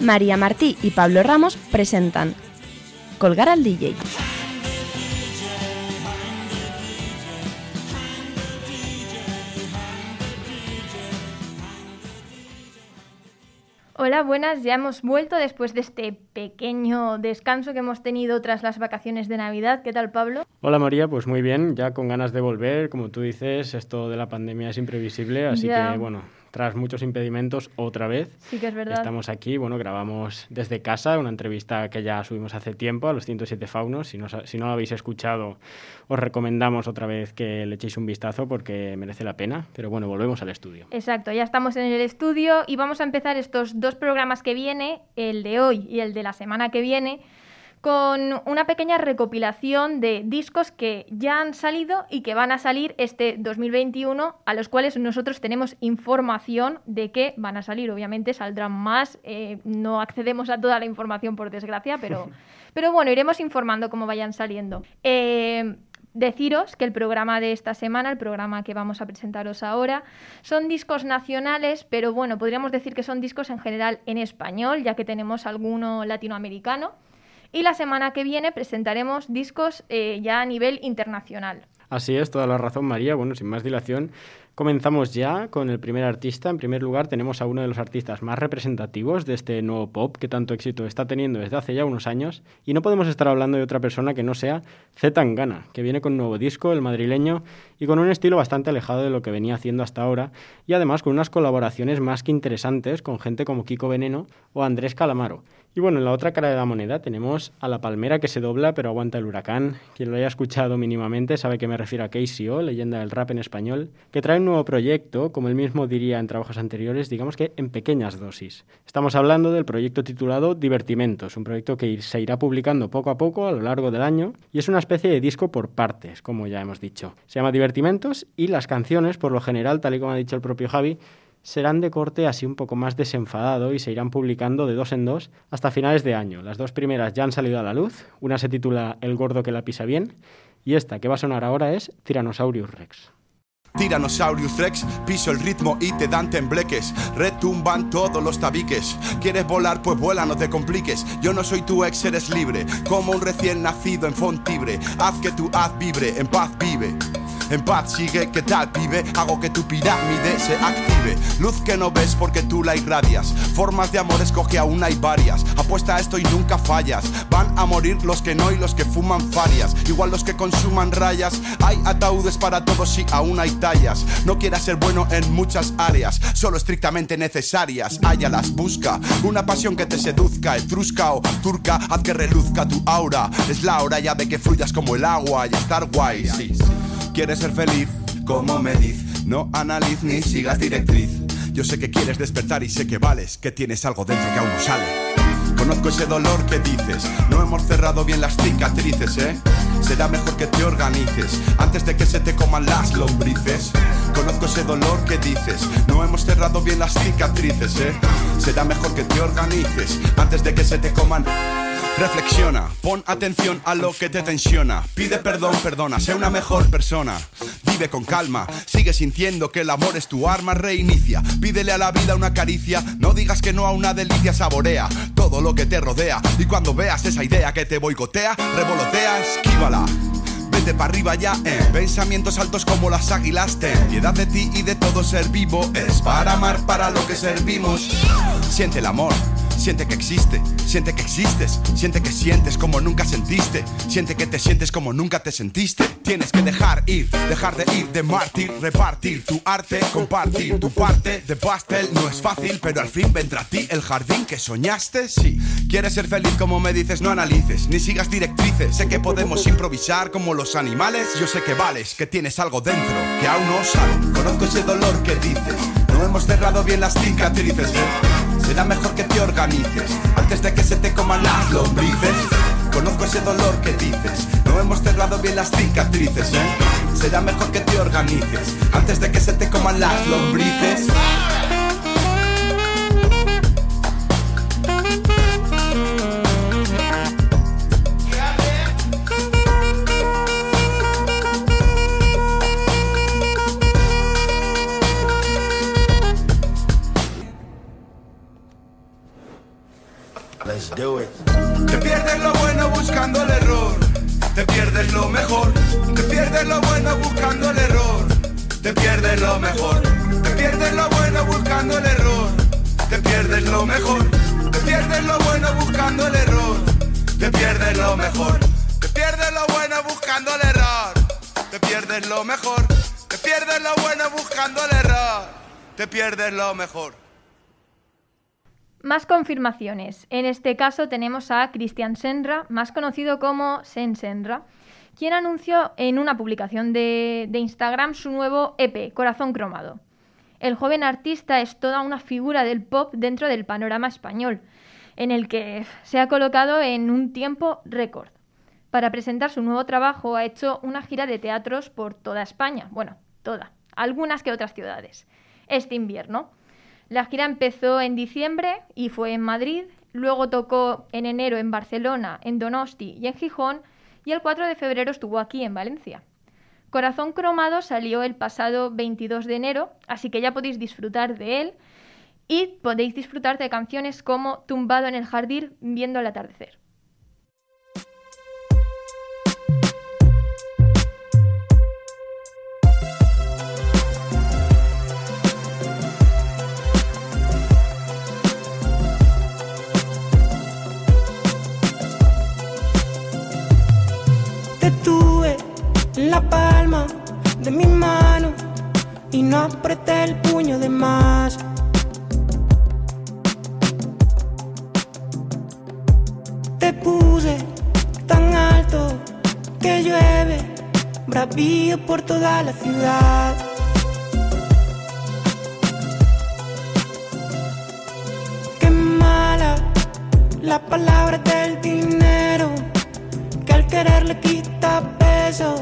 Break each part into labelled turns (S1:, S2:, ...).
S1: María Martí y Pablo Ramos presentan Colgar al DJ. Hola, buenas. Ya hemos vuelto después de este pequeño descanso que hemos tenido tras las vacaciones de Navidad. ¿Qué tal, Pablo?
S2: Hola, María. Pues muy bien, ya con ganas de volver. Como tú dices, esto de la pandemia es imprevisible, así que bueno, tras muchos impedimentos otra vez.
S1: Sí que es verdad.
S2: Estamos aquí, bueno, grabamos desde casa una entrevista que ya subimos hace tiempo a los 107 faunos. Si no, si no lo habéis escuchado, os recomendamos otra vez que le echéis un vistazo porque merece la pena. Pero bueno, volvemos al estudio.
S1: Exacto, ya estamos en el estudio y vamos a empezar estos dos programas que viene, el de hoy y el de la semana que viene con una pequeña recopilación de discos que ya han salido y que van a salir este 2021, a los cuales nosotros tenemos información de que van a salir. Obviamente saldrán más, eh, no accedemos a toda la información por desgracia, pero, pero bueno, iremos informando cómo vayan saliendo. Eh, deciros que el programa de esta semana, el programa que vamos a presentaros ahora, son discos nacionales, pero bueno, podríamos decir que son discos en general en español, ya que tenemos alguno latinoamericano. Y la semana que viene presentaremos discos eh, ya a nivel internacional.
S2: Así es, toda la razón, María. Bueno, sin más dilación, Comenzamos ya con el primer artista. En primer lugar, tenemos a uno de los artistas más representativos de este nuevo pop que tanto éxito está teniendo desde hace ya unos años. Y no podemos estar hablando de otra persona que no sea Z Tangana, que viene con un nuevo disco, el madrileño, y con un estilo bastante alejado de lo que venía haciendo hasta ahora, y además con unas colaboraciones más que interesantes con gente como Kiko Veneno o Andrés Calamaro. Y bueno, en la otra cara de la moneda tenemos a la palmera que se dobla pero aguanta el huracán. Quien lo haya escuchado mínimamente sabe que me refiero a KCO, leyenda del rap en español, que trae un nuevo proyecto, como él mismo diría en trabajos anteriores, digamos que en pequeñas dosis. Estamos hablando del proyecto titulado Divertimentos, un proyecto que se irá publicando poco a poco a lo largo del año y es una especie de disco por partes, como ya hemos dicho. Se llama Divertimentos y las canciones, por lo general, tal y como ha dicho el propio Javi, serán de corte así un poco más desenfadado y se irán publicando de dos en dos hasta finales de año. Las dos primeras ya han salido a la luz, una se titula El gordo que la pisa bien y esta que va a sonar ahora es Tyrannosaurus Rex.
S3: Tyrannosaurus Rex, piso el ritmo y te dan tembleques. Retumban todos los tabiques. ¿Quieres volar? Pues vuela, no te compliques. Yo no soy tu ex, eres libre. Como un recién nacido en Fontibre. Haz que tu haz vibre, en paz vive. En paz sigue, ¿qué tal, pibe? Hago que tu pirámide se active. Luz que no ves porque tú la irradias. Formas de amor escoge aún hay varias. Apuesta a esto y nunca fallas. Van a morir los que no y los que fuman farias. Igual los que consuman rayas. Hay ataúdes para todos si aún hay tallas. No quieras ser bueno en muchas áreas, solo estrictamente necesarias. las busca. Una pasión que te seduzca, etrusca o turca. Haz que reluzca tu aura. Es la hora ya de que fluyas como el agua y estar guay. ¿Quieres ser feliz? Como me diz, no analiz ni sigas directriz. Yo sé que quieres despertar y sé que vales, que tienes algo dentro que aún no sale. Conozco ese dolor que dices, no hemos cerrado bien las cicatrices, ¿eh? Será mejor que te organices antes de que se te coman las lombrices. Conozco ese dolor que dices, no hemos cerrado bien las cicatrices, ¿eh? Será mejor que te organices antes de que se te coman Reflexiona, pon atención a lo que te tensiona. Pide perdón, perdona, sé una mejor persona. Vive con calma, sigue sintiendo que el amor es tu arma, reinicia. Pídele a la vida una caricia, no digas que no a una delicia, saborea todo lo que te rodea. Y cuando veas esa idea que te boicotea, revolotea, esquívala vete para arriba ya, eh. Pensamientos altos como las águilas, ten piedad de ti y de todo ser vivo. Es para amar para lo que servimos. Siente el amor, Siente que existe, siente que existes, siente que sientes como nunca sentiste, siente que te sientes como nunca te sentiste. Tienes que dejar ir, dejar de ir de mártir, repartir tu arte, compartir tu parte de pastel. No es fácil, pero al fin vendrá a ti el jardín que soñaste. Si quieres ser feliz como me dices, no analices, ni sigas directrices. Sé que podemos improvisar como los animales. Yo sé que vales, que tienes algo dentro que aún no sale. Conozco ese dolor que dices. No hemos cerrado bien las cicatrices. ¿eh? Será mejor que te organices antes de que se te coman las lombrices. Conozco ese dolor que dices. No hemos cerrado bien las cicatrices. ¿eh? Será mejor que te organices antes de que se te coman las lombrices. Pierdes lo bueno buscando el error. Te pierdes lo mejor. Te pierdes lo bueno buscando el error. Te pierdes lo mejor. Te pierdes lo bueno buscando el error. Te pierdes lo mejor. Te pierdes lo bueno buscando el error. Te pierdes lo mejor. Te pierdes lo bueno buscando el error. Te pierdes lo mejor. Te pierdes lo bueno buscando el error. Te pierdes lo mejor.
S1: Más confirmaciones. En este caso tenemos a Christian Senra, más conocido como Sen Senra, quien anunció en una publicación de, Instagram su nuevo EP, Corazón Cromado. El joven artista es toda una figura del pop dentro del panorama español, en el que se ha colocado en un tiempo récord. Para presentar su nuevo trabajo ha hecho una gira de teatros por toda España, bueno, toda, algunas que otras ciudades, este invierno. La gira empezó en diciembre y fue en Madrid, luego tocó en enero en Barcelona, en Donosti y en Gijón, y el 4 de febrero estuvo aquí en Valencia. Corazón Cromado salió el pasado 22 de enero, así que ya podéis disfrutar de él y podéis disfrutar de canciones como Tumbado en el jardín viendo el atardecer.
S4: No apreté el puño de más. Te puse tan alto que llueve, bravío por toda la ciudad. Qué mala la palabra del dinero que al querer le quita peso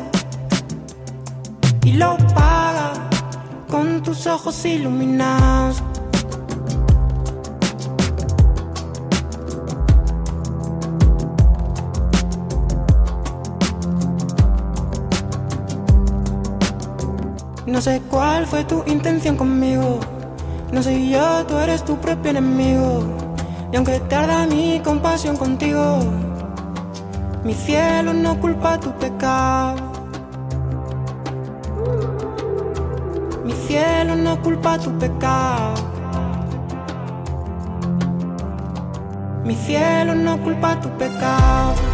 S4: y lo paga con tus ojos iluminados. No sé cuál fue tu intención conmigo. No soy yo, tú eres tu propio enemigo. Y aunque tarda mi compasión contigo, mi cielo no culpa tu pecado. Cielo no culpa tu pecado. Mi cielo no culpa tu pecado.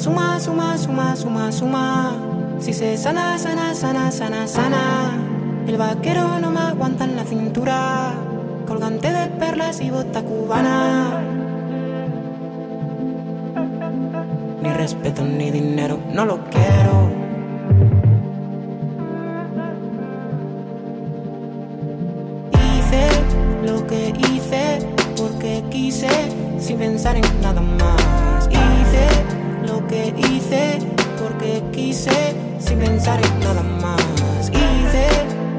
S4: Suma, suma, suma, suma, suma. Si se sana, sana, sana, sana, sana. El vaquero no me aguanta en la cintura. Colgante de perlas y bota cubana. Ni respeto ni dinero, no lo quiero. Hice lo que hice porque quise sin pensar en nada más. Pensar en nada más. Hice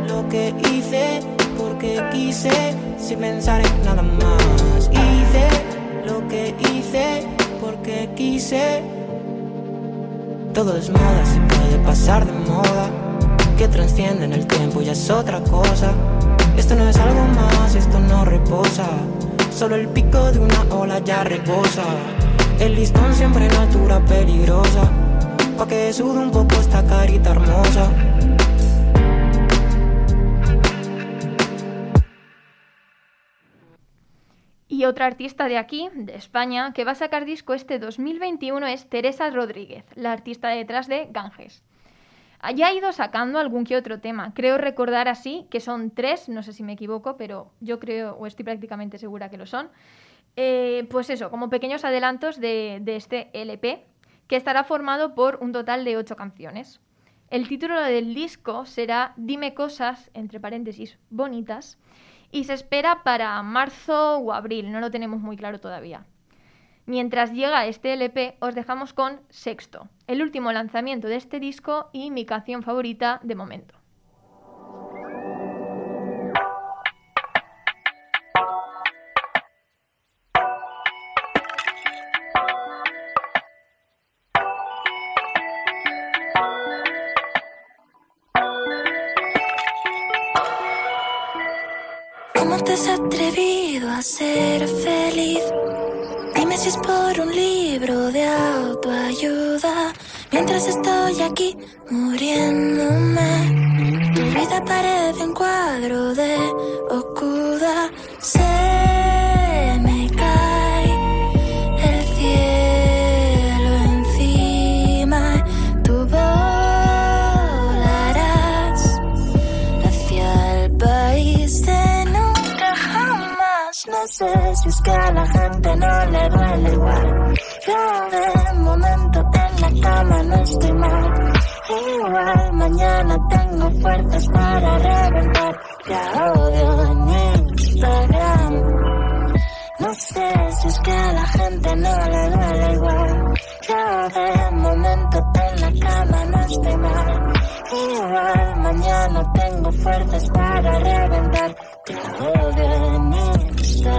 S4: lo que hice porque quise sin pensar en nada más. Hice lo que hice porque quise. Todo es moda, se puede pasar de moda. Que trasciende en el tiempo ya es otra cosa. Esto no es algo más, esto no reposa. Solo el pico de una ola ya reposa. El listón siempre en altura peligrosa. Que un poco esta carita hermosa.
S1: Y otra artista de aquí, de España, que va a sacar disco este 2021 es Teresa Rodríguez, la artista detrás de Ganges. Ya ha ido sacando algún que otro tema. Creo recordar así que son tres, no sé si me equivoco, pero yo creo o estoy prácticamente segura que lo son. Eh, pues eso, como pequeños adelantos de, de este LP, que estará formado por un total de ocho canciones. El título del disco será Dime cosas, entre paréntesis, bonitas, y se espera para marzo o abril, no lo tenemos muy claro todavía. Mientras llega este LP, os dejamos con Sexto, el último lanzamiento de este disco y mi canción favorita de momento.
S5: Atrevido a ser feliz? Dime si es por un libro de autoayuda. Mientras estoy aquí muriéndome, tu vida parece un cuadro de Okuda. Se sé si es que a la gente no le duele igual. Yo de momento en la cama no estoy mal. Igual mañana tengo fuerzas para reventar. Ya odio en Instagram. No sé si es que a la gente no le duele igual. Yo de momento en la cama no estoy mal. Igual mañana tengo fuerzas para reventar. Te odio en Instagram. No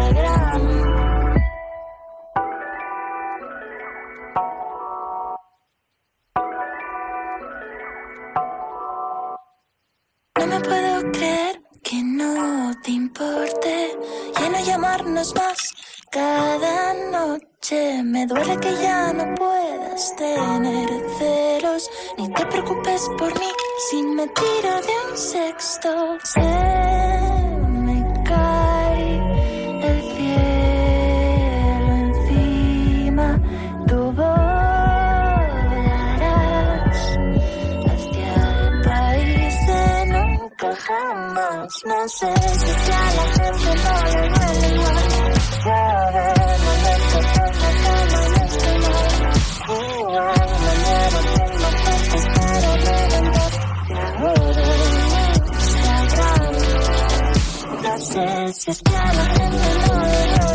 S5: me puedo creer que no te importe ya no llamarnos más cada noche. Me duele que ya no puedas tener celos ni te preocupes por mí si me de un sexto. Se jamás. No sé si es que a la gente no le duele igual. Yo de momento en la cama no estoy mal. Igual mañana tengo fuerzas para reventar. Te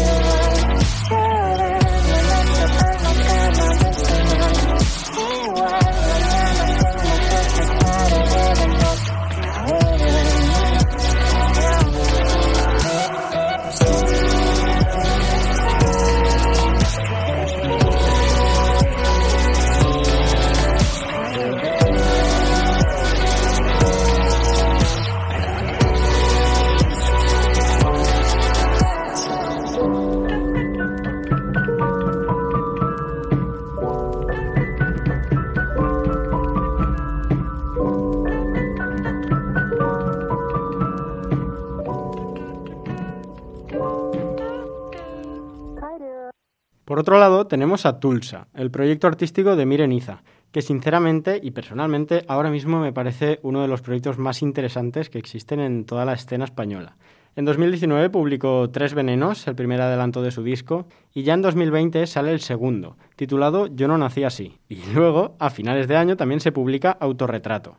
S2: Por otro lado, tenemos a Tulsa, el proyecto artístico de Mireniza, que sinceramente y personalmente ahora mismo me parece uno de los proyectos más interesantes que existen en toda la escena española. En 2019 publicó Tres Venenos, el primer adelanto de su disco, y ya en 2020 sale el segundo, titulado Yo no nací así. Y luego, a finales de año, también se publica Autorretrato.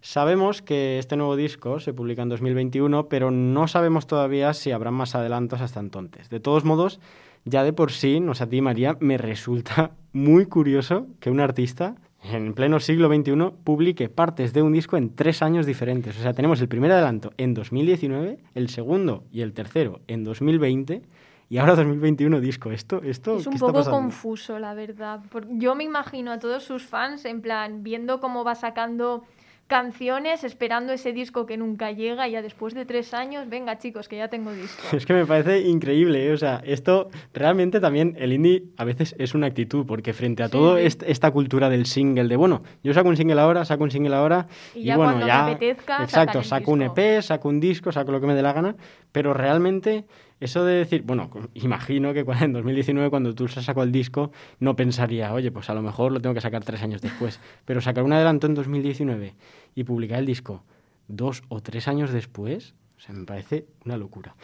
S2: Sabemos que este nuevo disco se publica en 2021, pero no sabemos todavía si habrá más adelantos hasta entonces. De todos modos, ya de por sí, no sé a ti María, me resulta muy curioso que un artista en pleno siglo XXI publique partes de un disco en tres años diferentes. O sea, tenemos el primer adelanto en 2019, el segundo y el tercero en 2020 y ahora 2021 disco. Esto, esto
S1: es un
S2: ¿qué
S1: poco
S2: pasando?
S1: confuso, la verdad. Yo me imagino a todos sus fans en plan viendo cómo va sacando canciones, esperando ese disco que nunca llega y ya después de tres años, venga chicos, que ya tengo disco.
S2: Es que me parece increíble, ¿eh? o sea, esto realmente también el indie a veces es una actitud, porque frente a
S1: Sí,
S2: todo
S1: sí.
S2: esta cultura del single, de bueno, yo saco un single ahora, saco un single ahora,
S1: Y
S2: y,
S1: ya
S2: bueno,
S1: cuando me
S2: ya,
S1: apetezca,
S2: exacto, saco un. EP, saco un disco, saco lo que me dé la gana, pero realmente eso de decir, bueno, imagino que en 2019 cuando Tulsa sacó el disco no pensaría, oye, pues a lo mejor lo tengo que sacar tres años después, pero sacar un adelanto en 2019 y publicar el disco dos o tres años después, o sea, me parece una locura.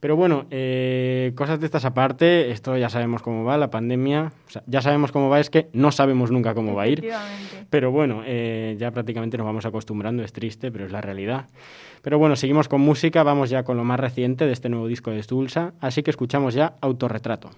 S2: Pero bueno, eh, cosas de estas aparte, esto ya sabemos cómo va, la pandemia, o sea, ya sabemos cómo va, es que no sabemos nunca cómo va a ir. Pero bueno, eh, ya prácticamente nos vamos acostumbrando, es triste, pero es la realidad. Pero bueno, seguimos con música, vamos ya con lo más reciente de este nuevo disco de Stulsa, así que escuchamos ya Autorretrato.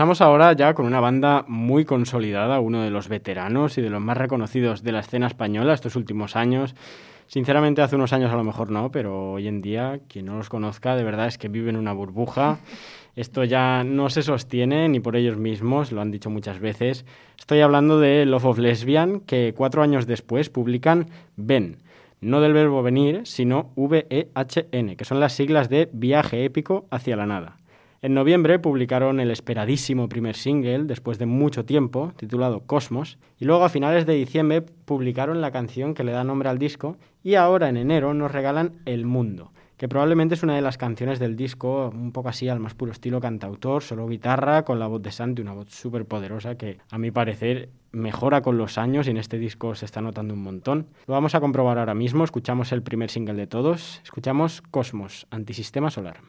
S2: Pasamos ahora ya con una banda muy consolidada, uno de los veteranos y de los más reconocidos de la escena española estos últimos años. Sinceramente, hace unos años a lo mejor no, pero hoy en día, quien no los conozca, de verdad es que vive en una burbuja. Esto ya no se sostiene ni por ellos mismos, lo han dicho muchas veces. Estoy hablando de Love of Lesbian, que cuatro años después publican Ven, no del verbo venir, sino V-E-H-N, que son las siglas de Viaje épico hacia la nada. En noviembre publicaron el esperadísimo primer single, después de mucho tiempo, titulado Cosmos, y luego a finales de diciembre publicaron la canción que le da nombre al disco, y ahora en enero nos regalan El Mundo, que probablemente es una de las canciones del disco, un poco así al más puro estilo cantautor, solo guitarra, con la voz de Santi, una voz súper poderosa que a mi parecer mejora con los años y en este disco se está notando un montón. Lo vamos a comprobar ahora mismo, escuchamos el primer single de todos, escuchamos Cosmos, Antisistema Solar.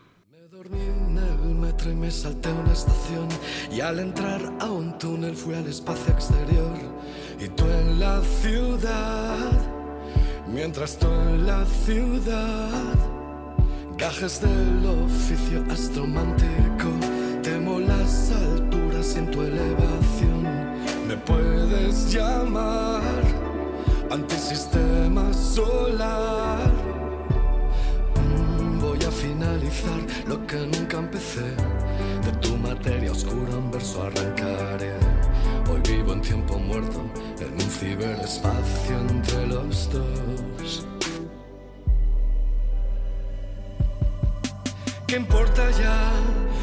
S6: Y me salté una estación y al entrar a un túnel fui al espacio exterior y tú en la ciudad, mientras tú en la ciudad, gajes del oficio astromántico, temo las alturas en tu elevación, me puedes llamar antisistema solar. Lo que nunca empecé. De tu materia oscura un verso arrancaré. Hoy vivo en tiempo muerto, en un ciberespacio entre los dos. ¿Qué importa ya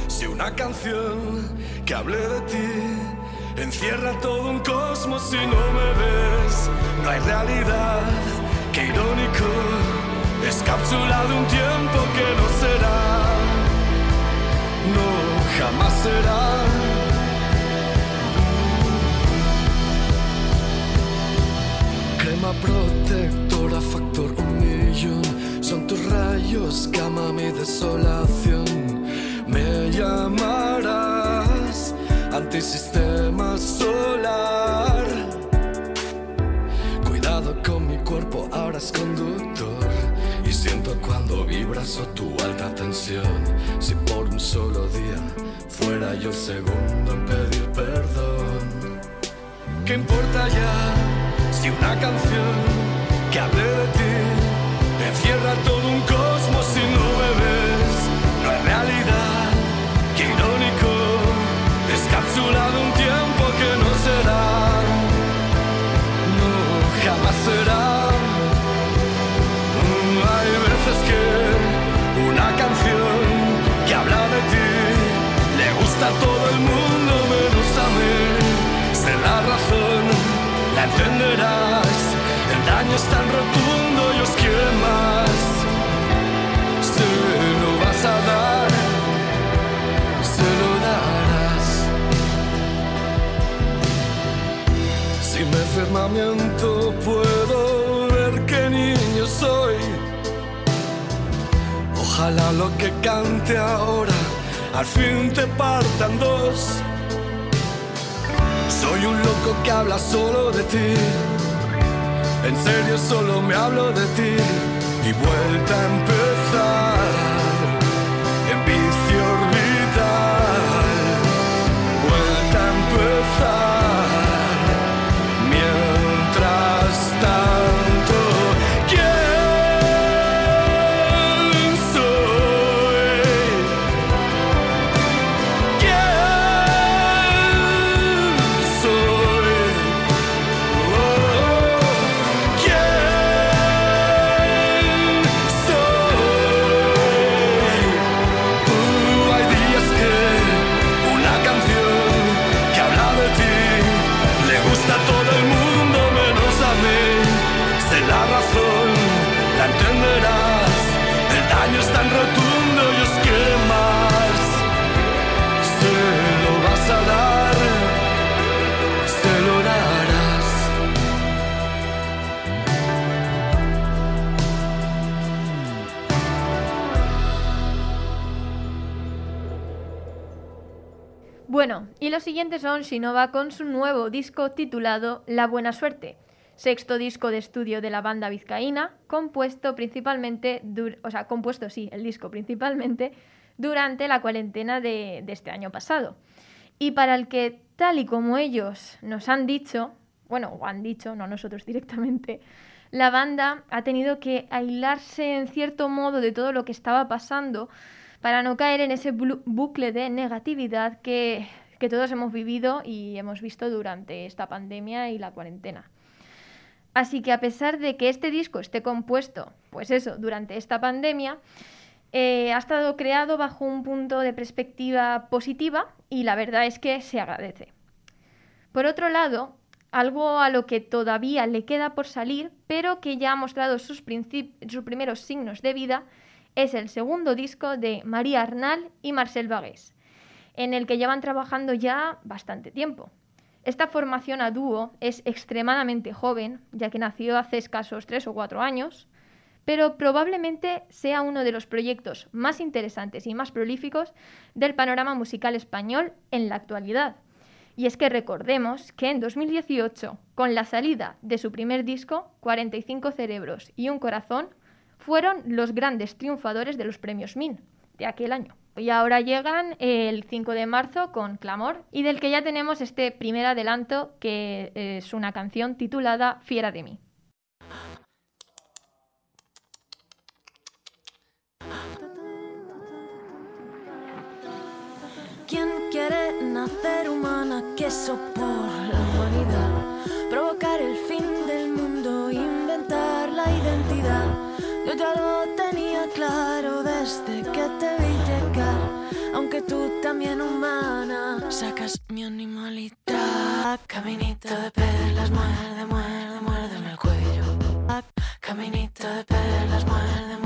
S6: si una canción que hable de ti encierra todo un cosmos si no me ves? No hay realidad, qué irónico, es cápsula de un tiempo que no será, no jamás será. Crema protectora, factor un millón. Son tus rayos, cama mi desolación. Me llamarás antisistema solar. Cuidado con mi cuerpo, ahora es conductor. Y siento cuando vibras o tu alta tensión. Si por un solo día fuera yo segundo en pedir perdón. ¿Qué importa ya si una canción que hable de ti encierra todo un cosmos si no me? Es tan rotundo y os quiere más. Se lo vas a dar, se lo darás. Si me firmamiento puedo ver qué niño soy. Ojalá lo que cante ahora al fin te partan dos. Soy un loco que habla solo de ti. En serio solo me hablo de ti. Y vuelta a empezar.
S1: Siguientes son Shinova con su nuevo disco titulado La Buena Suerte, sexto disco de estudio de la banda vizcaína, compuesto principalmente, o sea, compuesto sí, el disco principalmente, durante la cuarentena de este año pasado. y para el que, tal y como ellos nos han dicho, bueno, o han dicho, no nosotros directamente, la banda ha tenido que aislarse en cierto modo de todo lo que estaba pasando para no caer en ese bucle de negatividad que, que todos hemos vivido y hemos visto durante esta pandemia y la cuarentena. Así que a pesar de que este disco esté compuesto, pues eso, durante esta pandemia, eh, ha estado creado bajo un punto de perspectiva positiva y la verdad es que se agradece. Por otro lado, algo a lo que todavía le queda por salir, pero que ya ha mostrado sus, primeros signos de vida, es el segundo disco de María Arnal y Marcel Vagués, en el que llevan trabajando ya bastante tiempo. Esta formación a dúo es extremadamente joven, ya que nació hace escasos tres o cuatro años, pero probablemente sea uno de los proyectos más interesantes y más prolíficos del panorama musical español en la actualidad. Y es que recordemos que en 2018, con la salida de su primer disco, 45 cerebros y un corazón, fueron los grandes triunfadores de los premios MIN de aquel año. Y ahora llegan el 5 de marzo con Clamor y del que ya tenemos este primer adelanto que es una canción titulada Fiera de mí.
S7: ¿Quién quiere nacer humana? Queso por la humanidad. Provocar el fin del mundo, inventar la identidad. Ya lo claro desde que te vi llegar. Aunque tú también humana, sacas mi animalidad. Caminito de pelas, muerde, muerde, muérdeme el cuello. Caminito de muerde, muerde,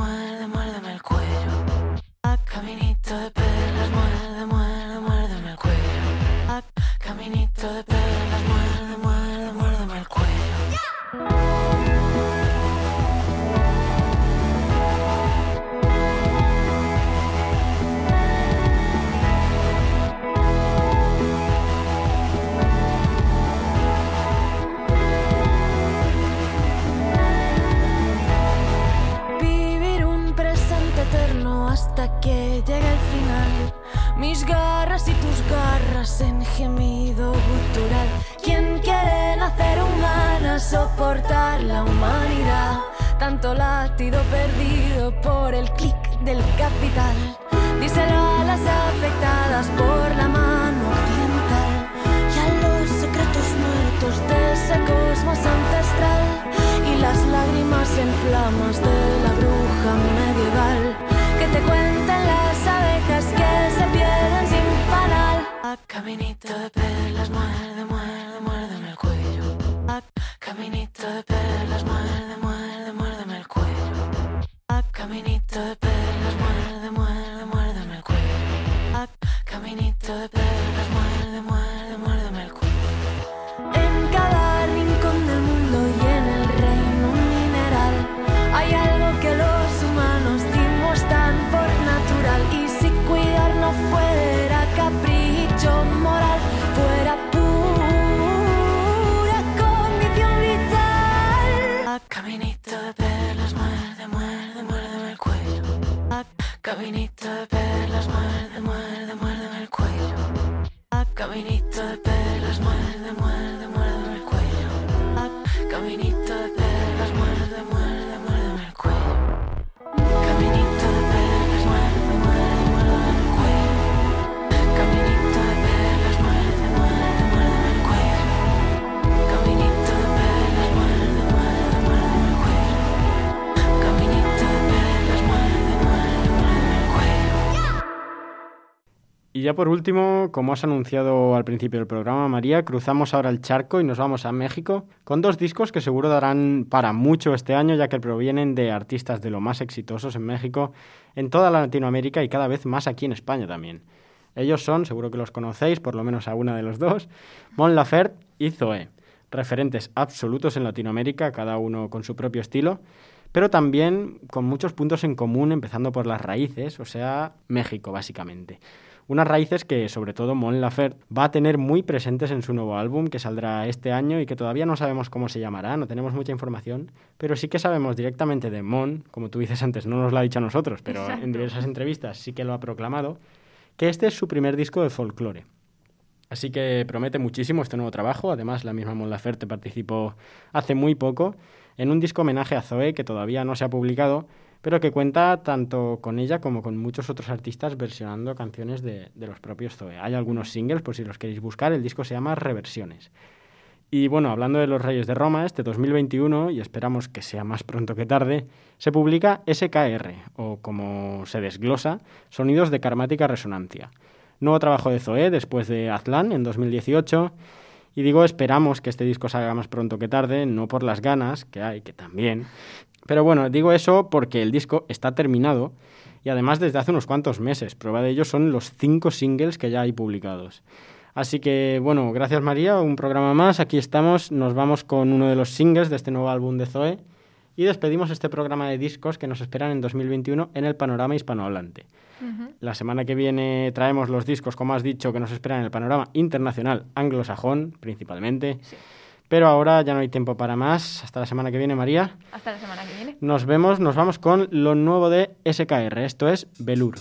S7: soportar la humanidad? Tanto latido perdido por el clic del capital. Díselo a las afectadas por la mano occidental y a los secretos muertos de ese cosmos ancestral y las lágrimas en flamas de la bruja medieval que te cuentan las abejas que se pierden sin panal. Caminito de perlas, muerde, Caminito de Caminito de perlas, muerde, muerde, muérdeme el cuello. Caminito Y
S2: ya por último, como has anunciado al principio del programa, María, cruzamos ahora el charco y nos vamos a México con dos discos que seguro darán para mucho este año, ya que provienen de artistas de lo más exitosos en México, en toda Latinoamérica y cada vez más aquí en España también. Ellos son, seguro que los conocéis, por lo menos a una de los dos, Mon Laferte y Zoé, referentes absolutos en Latinoamérica, cada uno con su propio estilo, pero también con muchos puntos en común, empezando por las raíces, o sea, México, básicamente. Unas raíces que, sobre todo, Mon Laferte va a tener muy presentes en su nuevo álbum que saldrá este año y que todavía no sabemos cómo se llamará, no tenemos mucha información, pero sí que sabemos directamente de Mon, como tú dices antes, no nos lo ha dicho a nosotros, pero
S1: Exacto.
S2: en diversas entrevistas sí que lo ha proclamado, que este es su primer disco de folclore.
S8: Así que promete muchísimo este nuevo trabajo. Además, la misma Mon Laferte participó hace muy poco en un disco homenaje a Zoe que todavía no se ha publicado, pero que cuenta tanto con ella como con muchos otros artistas versionando canciones de, de los propios Zoe. Hay algunos singles, por si los queréis buscar, el disco se llama Reversiones. Y bueno, hablando de los Reyes de Roma, este 2021, y esperamos que sea más pronto que tarde, se publica SKR, o como se desglosa, Sonidos de Karmática Resonancia. Nuevo trabajo de Zoé después de Aztlán en 2018. Y digo, esperamos que este disco salga más pronto que tarde, no por las ganas, que hay, que también. Pero bueno, digo eso porque el disco está terminado y además desde hace unos cuantos meses. Prueba de ello son los cinco singles que ya hay publicados. Así que bueno, gracias María, un programa más. Aquí estamos, nos vamos con uno de los singles de este nuevo álbum de Zoe y despedimos este programa de discos que nos esperan en 2021 en el panorama hispanohablante. La semana que viene traemos los discos, como has dicho, que nos esperan en el panorama internacional anglosajón, principalmente. Pero ahora ya no hay tiempo para más. Hasta la semana que viene, María.
S1: Hasta la semana que viene.
S8: Nos vemos, nos vamos con lo nuevo de SKR. Esto es Belur.